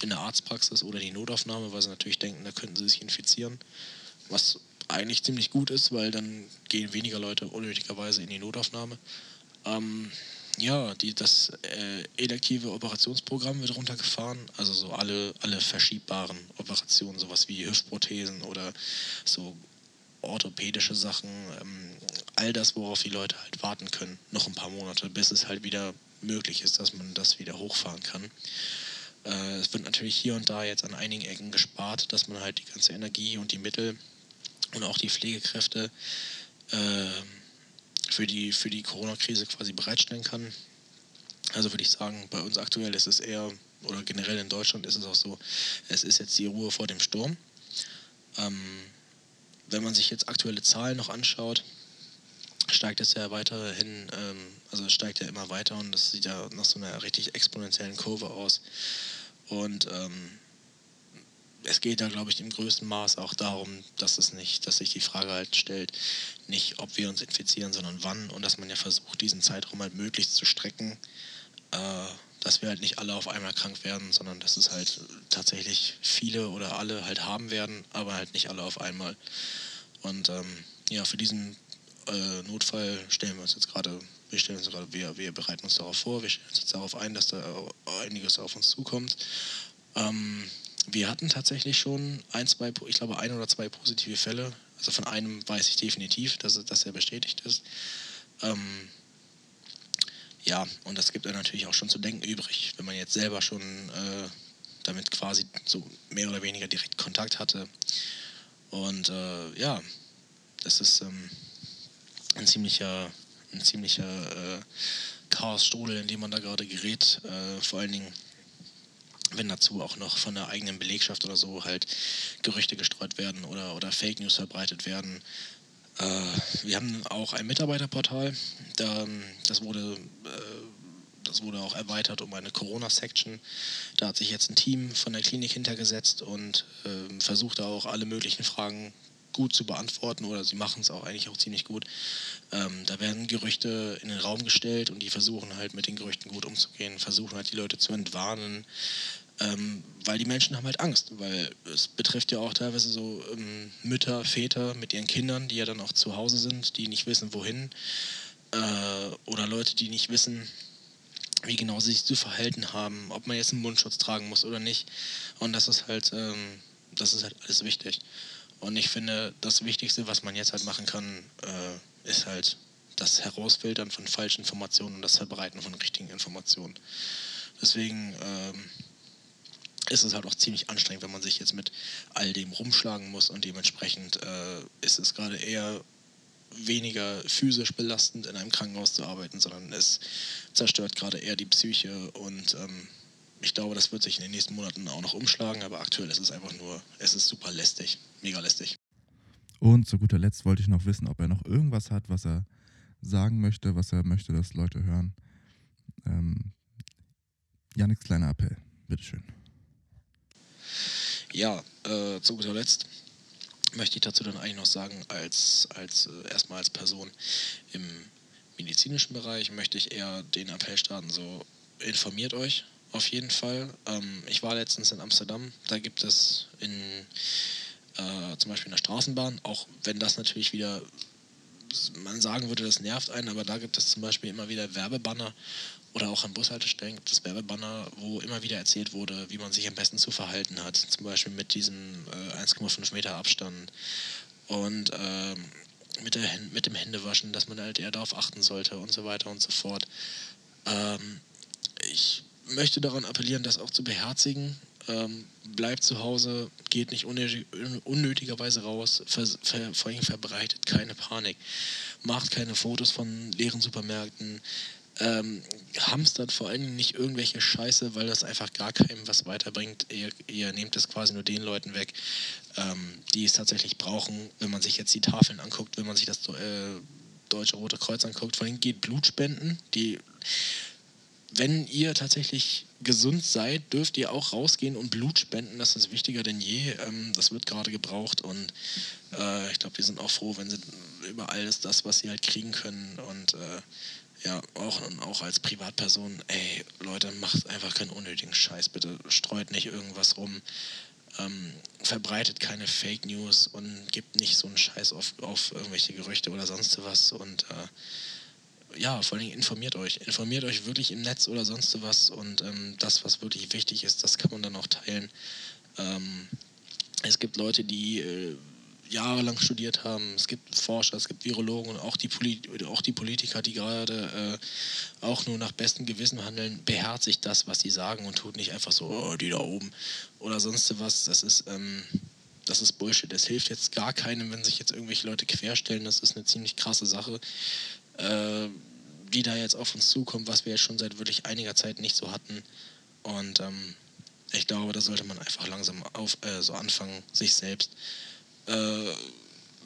in der Arztpraxis oder die Notaufnahme, weil sie natürlich denken, da könnten sie sich infizieren. Was eigentlich ziemlich gut ist, weil dann gehen weniger Leute unnötigerweise in die Notaufnahme. Ähm, ja, die, das äh, elektive Operationsprogramm wird runtergefahren. Also so alle, alle verschiebbaren Operationen, sowas wie Hüftprothesen oder so orthopädische Sachen, ähm, all das, worauf die Leute halt warten können, noch ein paar Monate, bis es halt wieder möglich ist, dass man das wieder hochfahren kann. Äh, es wird natürlich hier und da jetzt an einigen Ecken gespart, dass man halt die ganze Energie und die Mittel und auch die Pflegekräfte äh, für die, für die Corona-Krise quasi bereitstellen kann. Also würde ich sagen, bei uns aktuell ist es eher, oder generell in Deutschland ist es auch so, es ist jetzt die Ruhe vor dem Sturm. Ähm, wenn man sich jetzt aktuelle Zahlen noch anschaut, steigt es ja weiterhin, ähm, also steigt ja immer weiter und das sieht ja nach so einer richtig exponentiellen Kurve aus. Und ähm, es geht da, glaube ich, im größten Maß auch darum, dass es nicht, dass sich die Frage halt stellt, nicht ob wir uns infizieren, sondern wann und dass man ja versucht, diesen Zeitraum halt möglichst zu strecken, äh, dass wir halt nicht alle auf einmal krank werden, sondern dass es halt tatsächlich viele oder alle halt haben werden, aber halt nicht alle auf einmal. Und ähm, ja, für diesen äh, Notfall stellen wir uns jetzt gerade, wir stellen uns gerade, wir, wir bereiten uns darauf vor, wir stellen uns jetzt darauf ein, dass da einiges auf uns zukommt. Ähm, wir hatten tatsächlich schon ein, zwei, ich glaube ein oder zwei positive Fälle. Also von einem weiß ich definitiv, dass, dass er bestätigt ist. Ähm, ja, und das gibt dann natürlich auch schon zu denken übrig, wenn man jetzt selber schon äh, damit quasi so mehr oder weniger direkt Kontakt hatte. Und äh, ja, das ist ähm, ein ziemlicher, ein ziemlicher äh, Chaos-Strudel, in dem man da gerade gerät. Äh, vor allen Dingen, wenn dazu auch noch von der eigenen Belegschaft oder so halt Gerüchte gestreut werden oder, oder Fake News verbreitet werden. Äh, wir haben auch ein Mitarbeiterportal, da, das wurde äh, das wurde auch erweitert um eine Corona-Section. Da hat sich jetzt ein Team von der Klinik hintergesetzt und äh, versucht da auch alle möglichen Fragen gut zu beantworten oder sie machen es auch eigentlich auch ziemlich gut. Ähm, da werden Gerüchte in den Raum gestellt und die versuchen halt mit den Gerüchten gut umzugehen, versuchen halt die Leute zu entwarnen, ähm, weil die Menschen haben halt Angst, weil es betrifft ja auch teilweise so ähm, Mütter, Väter mit ihren Kindern, die ja dann auch zu Hause sind, die nicht wissen, wohin. Äh, oder Leute, die nicht wissen, wie genau sie sich zu verhalten haben, ob man jetzt einen Mundschutz tragen muss oder nicht. Und das ist halt, ähm, das ist halt alles wichtig. Und ich finde, das Wichtigste, was man jetzt halt machen kann, äh, ist halt das Herausfiltern von falschen Informationen und das Verbreiten von richtigen Informationen. Deswegen ähm, ist es halt auch ziemlich anstrengend, wenn man sich jetzt mit all dem rumschlagen muss und dementsprechend äh, ist es gerade eher weniger physisch belastend in einem Krankenhaus zu arbeiten, sondern es zerstört gerade eher die Psyche und ähm, ich glaube, das wird sich in den nächsten Monaten auch noch umschlagen, aber aktuell ist es einfach nur, es ist super lästig, mega lästig. Und zu guter Letzt wollte ich noch wissen, ob er noch irgendwas hat, was er sagen möchte, was er möchte, dass Leute hören. Ähm, Janiks kleiner Appell, bitteschön. Ja, äh, zu guter Letzt möchte ich dazu dann eigentlich noch sagen, als, als äh, erstmal als Person im medizinischen Bereich möchte ich eher den Appell starten, so informiert euch auf jeden Fall. Ähm, ich war letztens in Amsterdam, da gibt es in äh, zum Beispiel in der Straßenbahn, auch wenn das natürlich wieder man sagen würde, das nervt einen, aber da gibt es zum Beispiel immer wieder Werbebanner oder auch an Bushaltestellen gibt es Werbebanner, wo immer wieder erzählt wurde, wie man sich am besten zu verhalten hat. Zum Beispiel mit diesem äh, 1,5 Meter Abstand und äh, mit, der, mit dem Händewaschen, dass man halt eher darauf achten sollte und so weiter und so fort. Ähm, ich möchte daran appellieren, das auch zu beherzigen. Ähm, bleibt zu Hause, geht nicht unnötig, unnötigerweise raus, ver, ver, vor allem verbreitet keine Panik, macht keine Fotos von leeren Supermärkten, ähm, hamstert vor allem nicht irgendwelche Scheiße, weil das einfach gar keinem was weiterbringt. Ihr, ihr nehmt es quasi nur den Leuten weg, ähm, die es tatsächlich brauchen. Wenn man sich jetzt die Tafeln anguckt, wenn man sich das äh, Deutsche Rote Kreuz anguckt, vor allem geht Blutspenden, die wenn ihr tatsächlich gesund seid, dürft ihr auch rausgehen und Blut spenden. Das ist wichtiger denn je. Ähm, das wird gerade gebraucht und äh, ich glaube, wir sind auch froh, wenn sie über alles das, was sie halt kriegen können und äh, ja, auch, und auch als Privatperson, ey, Leute, macht einfach keinen unnötigen Scheiß, bitte streut nicht irgendwas rum, ähm, verbreitet keine Fake News und gibt nicht so einen Scheiß auf, auf irgendwelche Gerüchte oder sonst was und äh, ja, vor allem informiert euch. Informiert euch wirklich im Netz oder sonst was und ähm, das, was wirklich wichtig ist, das kann man dann auch teilen. Ähm, es gibt Leute, die äh, jahrelang studiert haben. Es gibt Forscher, es gibt Virologen und auch die, Polit auch die Politiker, die gerade äh, auch nur nach bestem Gewissen handeln, beherzigt das, was sie sagen und tut nicht einfach so, oh, die da oben oder sonst was. Das ist, ähm, das ist Bullshit. Es hilft jetzt gar keinem, wenn sich jetzt irgendwelche Leute querstellen. Das ist eine ziemlich krasse Sache, äh, die da jetzt auf uns zukommt, was wir jetzt schon seit wirklich einiger Zeit nicht so hatten. Und ähm, ich glaube, da sollte man einfach langsam auf, äh, so anfangen, sich selbst äh,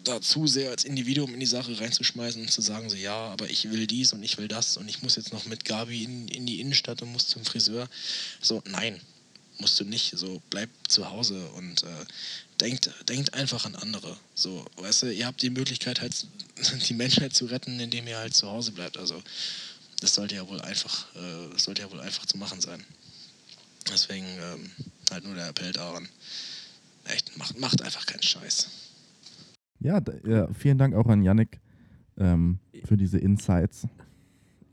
da zu sehr als Individuum in die Sache reinzuschmeißen und zu sagen, so ja, aber ich will dies und ich will das und ich muss jetzt noch mit Gabi in, in die Innenstadt und muss zum Friseur. So, nein, musst du nicht. So, bleib zu Hause und äh, denkt, denkt einfach an andere. So, weißt du, ihr habt die Möglichkeit, halt die Menschheit zu retten, indem ihr halt zu Hause bleibt. Also, das sollte ja wohl einfach, äh, sollte ja wohl einfach zu machen sein. Deswegen ähm, halt nur der Appell daran echt, macht, macht einfach keinen Scheiß. Ja, ja, vielen Dank auch an Yannick ähm, für diese Insights.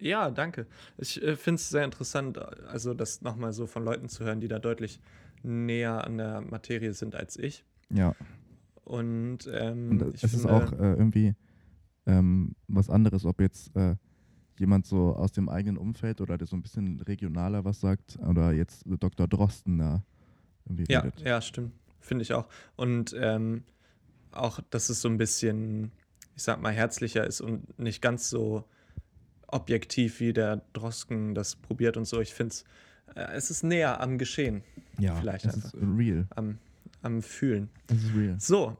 Ja, danke. Ich äh, finde es sehr interessant, also das nochmal so von Leuten zu hören, die da deutlich näher an der Materie sind als ich. Ja, Und, ähm, und äh, es ist auch äh, irgendwie ähm, was anderes, ob jetzt äh, jemand so aus dem eigenen Umfeld oder der so ein bisschen regionaler was sagt oder jetzt Dr. Drosten da irgendwie Ja, redet. ja, stimmt. Finde ich auch. Und ähm, auch, dass es so ein bisschen, ich sag mal, herzlicher ist und nicht ganz so objektiv, wie der Drosken das probiert und so. Ich finde es, äh, es ist näher am Geschehen, Ja, Vielleicht es einfach. ist real. am, am Fühlen. Es ist real. So,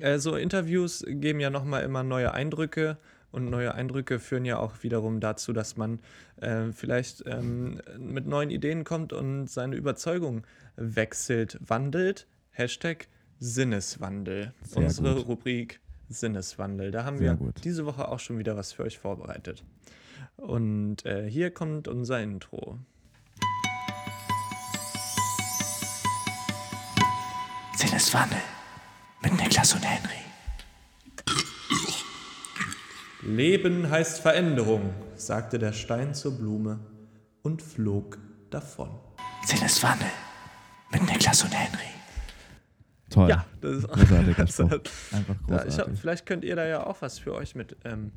äh, so Interviews geben ja nochmal immer neue Eindrücke und neue Eindrücke führen ja auch wiederum dazu, dass man äh, vielleicht ähm, mit neuen Ideen kommt und seine Überzeugung wechselt, wandelt. Hashtag Sinneswandel. Sehr Unsere gut. Rubrik Sinneswandel. Da haben Sehr wir gut. diese Woche auch schon wieder was für euch vorbereitet. Und äh, hier kommt unser Intro. Sinneswandel mit Niklas und Henry. Leben heißt Veränderung, sagte der Stein zur Blume und flog davon. Sinneswandel mit Niklas und Henry. Toll. Ja, das ist Großartiger das Einfach Ja, ich großartig. hab, vielleicht könnt ihr da ja auch was für euch mit, ähm,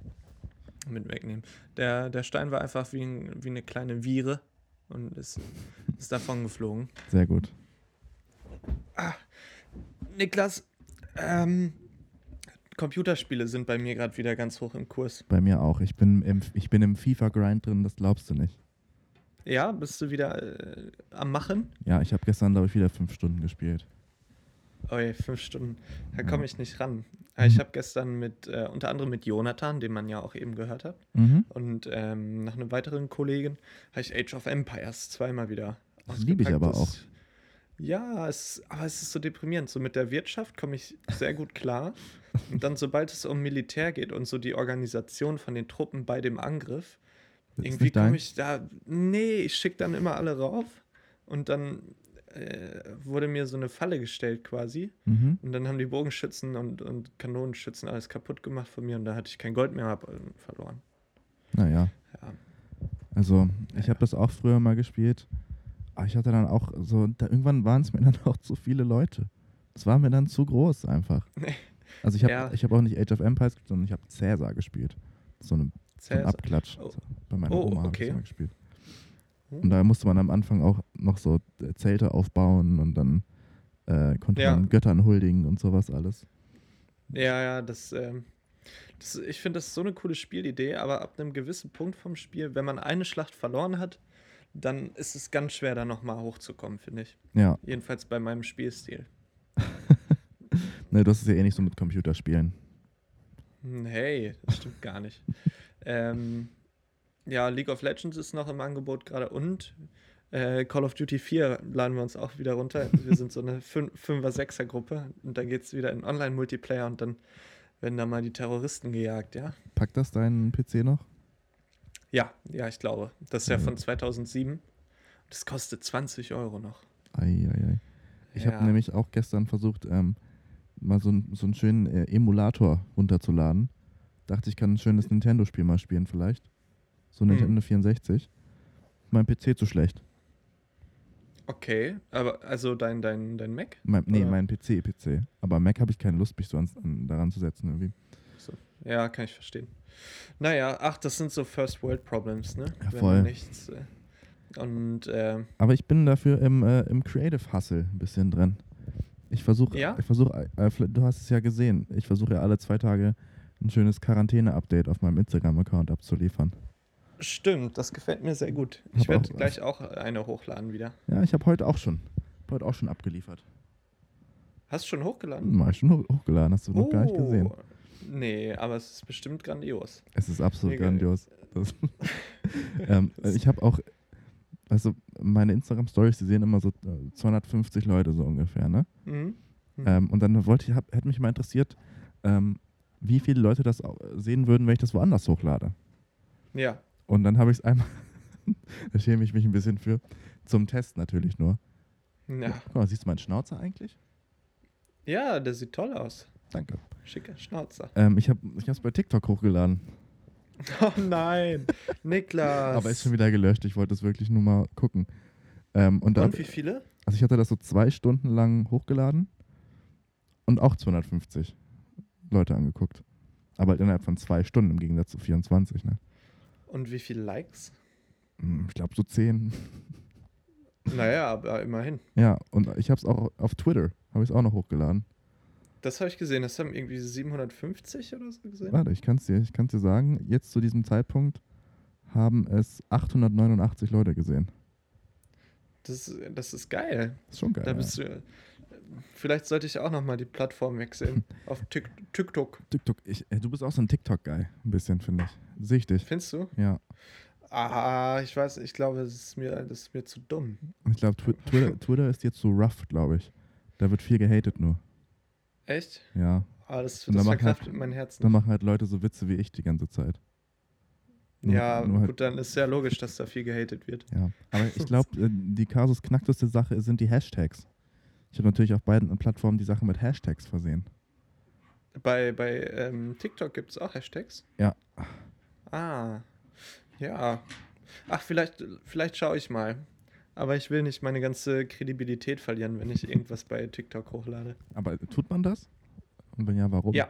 mit wegnehmen. Der, der Stein war einfach wie, ein, wie eine kleine Viere und ist, ist davon geflogen. Sehr gut. Niklas, ähm, Computerspiele sind bei mir gerade wieder ganz hoch im Kurs. Bei mir auch. Ich bin im, ich bin im FIFA-Grind drin, das glaubst du nicht. Ja, bist du wieder äh, am Machen? Ja, ich habe gestern, glaube ich, wieder fünf Stunden gespielt. Oh je, fünf Stunden. Da komme ich nicht ran. Äh, Ich habe gestern mit, äh, unter anderem mit Jonathan, den man ja auch eben gehört hat, Mhm. und ähm, nach einem weiteren Kollegen habe ich Age of Empires zweimal wieder. Das liebe ich aber Das- Ja, es, aber es ist so deprimierend. So mit der Wirtschaft komme ich sehr gut klar. Und dann, sobald es um Militär geht und so die Organisation von den Truppen bei dem Angriff, irgendwie komme ich da. Nee, ich schicke dann immer alle rauf. Und dann äh, wurde mir so eine Falle gestellt quasi. Mhm. Und dann haben die Bogenschützen und, und Kanonenschützen alles kaputt gemacht von mir und da hatte ich kein Gold mehr hab, äh, verloren. Naja. Ja. Also, ich habe das auch früher mal gespielt. Aber ich hatte dann auch so, da, irgendwann waren es mir dann auch zu viele Leute. Das war mir dann zu groß einfach. Also ich habe Ja. ich hab auch nicht Age of Empires gespielt, sondern ich habe Cäsar gespielt. So, eine, so ein. Abklatsch. Oh. Bei meiner Oh, Oma habe okay. ich das mal gespielt. Hm. Und da musste man am Anfang auch noch so äh, Zelte aufbauen und dann äh, konnte Ja. man Göttern huldigen und sowas alles. Ja, ja, das, ähm, das ich finde, das ist so eine coole Spielidee, aber ab einem gewissen Punkt vom Spiel, wenn man eine Schlacht verloren hat, dann ist es ganz schwer, da nochmal hochzukommen, finde ich. Ja, Jedenfalls bei meinem Spielstil. ne, das ist ja eh nicht so mit Computerspielen. Hm, Hey, das stimmt gar nicht. Ähm, ja, League of Legends ist noch im Angebot gerade und äh, Call of Duty 4 laden wir uns auch wieder runter. Wir sind so eine 5er, 6er Gruppe und dann geht es wieder in Online-Multiplayer und dann werden da mal die Terroristen gejagt, ja? Packt das deinen PC noch? Ja, ja, ich glaube. Das ist ja Ja. von 2007. Das kostet 20 Euro noch. Eieiei. Ich Ja. habe nämlich auch gestern versucht, ähm, mal so, ein, so einen schönen äh, Emulator runterzuladen. Dachte, ich kann ein schönes Nintendo-Spiel mal spielen vielleicht. So Hm. Nintendo 64. Mein PC zu schlecht. Okay, aber also dein, dein, dein Mac? Mein, nee, Oder? mein PC, PC. Aber Mac habe ich keine Lust, mich so ans, an, daran zu setzen irgendwie. So. Ja, kann ich verstehen. Naja, ach, das sind so First World Problems, ne? Ja, voll. nichts. Äh, und äh, Aber ich bin dafür im, äh, im Creative Hustle ein bisschen drin. Ich versuche, Ja? ich versuche, äh, vielleicht- du hast es ja gesehen, ich versuche ja alle zwei Tage ein schönes Quarantäne-Update auf meinem Instagram-Account abzuliefern. Stimmt, das gefällt mir sehr gut. Ich werde gleich auch eine hochladen wieder. Ja, ich habe heute auch schon, heute auch schon abgeliefert. Hast du schon hochgeladen? Mal schon hoch- hochgeladen, hast du noch gar nicht gesehen. Oh, Nee, aber es ist bestimmt grandios. Es ist absolut Mega. grandios. Ähm, ich habe auch, also meine Instagram-Stories, die sehen immer so äh, 250 Leute so ungefähr, ne? Mhm. Mhm. Ähm, und dann wollte ich, hab, hätte mich mal interessiert, ähm, wie viele Leute das sehen würden, wenn ich das woanders hochlade. Ja. Und dann habe ich es einmal, da schäme ich mich ein bisschen für, zum Test natürlich nur. Ja. Guck mal, siehst du meinen Schnauzer eigentlich? Ja, der sieht toll aus. Danke. Schicker Schnauzer. Ähm, ich habe es bei TikTok hochgeladen. Oh nein, Niklas. Aber ist schon wieder gelöscht. Ich wollte es wirklich nur mal gucken. Ähm, und Und wie viele? also ich hatte das so zwei Stunden lang hochgeladen und auch 250 Leute angeguckt. Aber innerhalb von zwei Stunden im Gegensatz zu 24. Ne? Und wie viele Likes? Hm, Ich glaube so 10. Naja, aber immerhin. Ja, und ich habe es auch auf Twitter, habe ich es auch noch hochgeladen. Das habe ich gesehen. Das haben irgendwie 750 oder so gesehen. Warte, ich kann es dir, ich kann's dir sagen, jetzt zu diesem Zeitpunkt haben es 889 Leute gesehen. Das, ist- das ist geil. Das ist schon geil. Da ja. bist du. Vielleicht sollte ich auch nochmal die Plattform wechseln. Auf Tik- TikTok. TikTok, ich, äh, du bist auch so ein TikTok-Guy, ein bisschen, finde ich. Sehe ich dich. Findest du? Ja. Ah, ich weiß, ich glaube, das ist mir, das ist mir zu dumm. Ich glaube, Twi Twitter, Twitter ist jetzt so rough, glaube ich. Da wird viel gehatet nur. Echt? Ja. Ah, das, das verkraftet halt- mein Herz Da nicht. machen halt Leute so Witze wie ich die ganze Zeit. nur- Ja, nur halt- gut, dann ist ja logisch, dass da viel gehatet wird. Ja. Aber ich glaube, äh, die Kasus knackteste Sache sind die Hashtags. Ich habe natürlich auf beiden Plattformen die Sache mit Hashtags versehen. Bei, bei ähm, TikTok gibt es auch Hashtags? Ja. Ah, ja. Ach, vielleicht, vielleicht schaue ich mal. Aber ich will nicht meine ganze Kredibilität verlieren, wenn ich irgendwas bei TikTok hochlade. Aber tut man das? Und wenn ja, warum? Ja.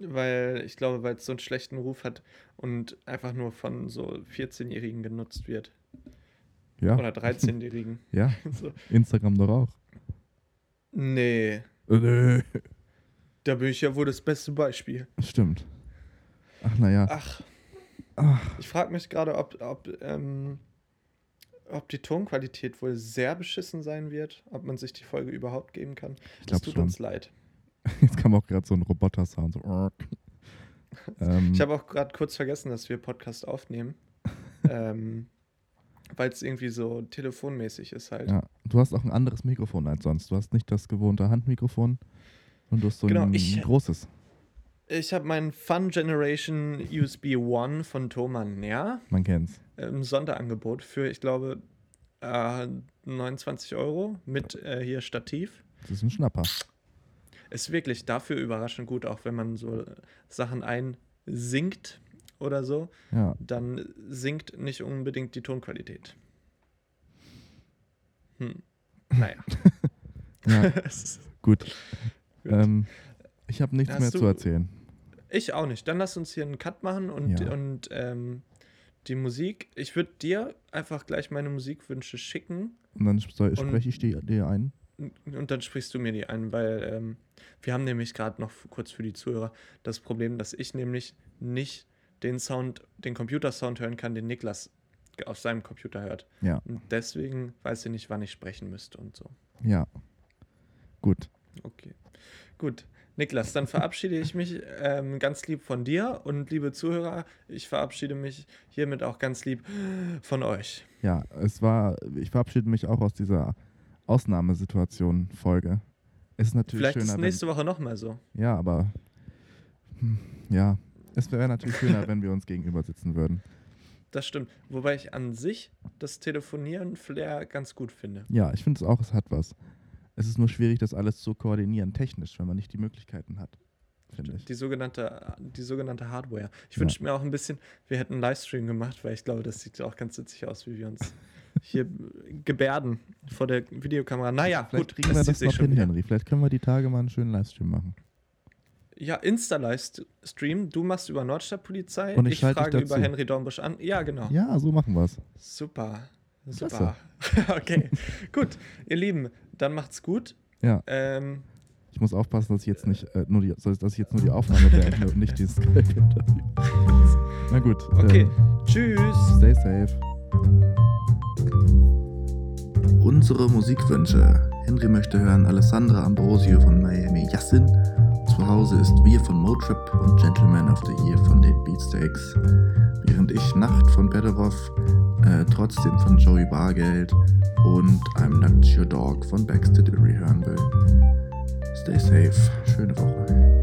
Weil ich glaube, weil es so einen schlechten Ruf hat und einfach nur von so 14-Jährigen genutzt wird. Ja. Oder 13-Jährigen. Ja, so. Instagram doch auch. Nee, nö. da bin ich ja wohl das beste Beispiel. Stimmt. Ach, naja. Ach, Ach, ich frage mich gerade, ob, ob, ähm, ob die Tonqualität wohl sehr beschissen sein wird, ob man sich die Folge überhaupt geben kann. ich Das tut schon. uns leid. Jetzt kam auch gerade so ein Roboter-Sound. So. ähm, Ich habe auch gerade kurz vergessen, dass wir Podcast aufnehmen. ähm, Weil es irgendwie so telefonmäßig ist halt. ja. Du hast auch ein anderes Mikrofon als sonst. Du hast nicht das gewohnte Handmikrofon und du hast so Genau, ein ich- großes. Ich habe meinen Fun Generation USB One von Thomann ja, Man kennt's. im Sonderangebot für, ich glaube, äh, 29 Euro mit äh, hier Stativ. Das ist ein Schnapper. Ist wirklich dafür überraschend gut, auch wenn man so Sachen einsingt oder so, Ja. dann sinkt nicht unbedingt die Tonqualität. Hm. Naja. ja Es ist- gut. Gut. Ähm, ich habe nichts Hast mehr du- zu erzählen. Ich auch nicht. Dann lass uns hier einen Cut machen und, Ja. und ähm, die Musik. Ich würde dir einfach gleich meine Musikwünsche schicken Und dann spreche ich die, dir ein. und dann sprichst du mir die ein, weil ähm, wir haben nämlich gerade noch kurz für die Zuhörer das Problem, dass ich nämlich nicht den Sound, den Computersound hören kann, den Niklas auf seinem Computer hört. Ja. Und deswegen weiß ich nicht, wann ich sprechen müsste und so. Ja. Gut. Okay. Gut. Niklas, dann verabschiede ich mich ähm, ganz lieb von dir und liebe Zuhörer, ich verabschiede mich hiermit auch ganz lieb von euch. Ja, es war, ich verabschiede mich auch aus dieser Ausnahmesituation-Folge. Es ist natürlich Vielleicht ist schöner, es wenn, nächste Woche nochmal so. Ja, aber hm, ja, es wäre natürlich schöner, wenn wir uns gegenüber sitzen würden. Das stimmt. Wobei ich an sich das Telefonieren Flair ganz gut finde. Ja, ich finde es auch, es hat was. Es ist nur schwierig, das alles zu koordinieren, technisch, wenn man nicht die Möglichkeiten hat. Die sogenannte, die sogenannte Hardware. Ich Ja. wünsche mir auch ein bisschen, wir hätten einen Livestream gemacht, weil ich glaube, das sieht auch ganz witzig aus, wie wir uns hier gebärden vor der Videokamera. Naja, Vielleicht gut, kriegen wir das sich noch hin, wieder. Henry. Vielleicht können wir die Tage mal einen schönen Livestream machen. Ja, Insta-Livestream. Du machst über Nordstadtpolizei. Und ich ich schalte dich frage über Henry Dornbusch an. Ja, genau. Ja, so machen wir es. Super. Super. okay. gut. Ihr Lieben, dann macht's gut. Ja. Ähm, Ich muss aufpassen, dass ich jetzt nicht äh, nur die, dass ich jetzt nur die Aufnahme beende und nicht dieses Skype-Interview. Na gut. okay. ähm, Tschüss. Stay safe. Unsere Musikwünsche. Henry möchte hören Alessandra Ambrosio von Miami Yassin. Zu Hause ist Wir von Motrip und Gentleman of the Year von den Beatsteaks. Während ich Nacht von Bedorov, äh, trotzdem von Joey Bargeld und I'm Not Your Dog von Baxter Dillery hören will. Stay safe. Schöne Woche.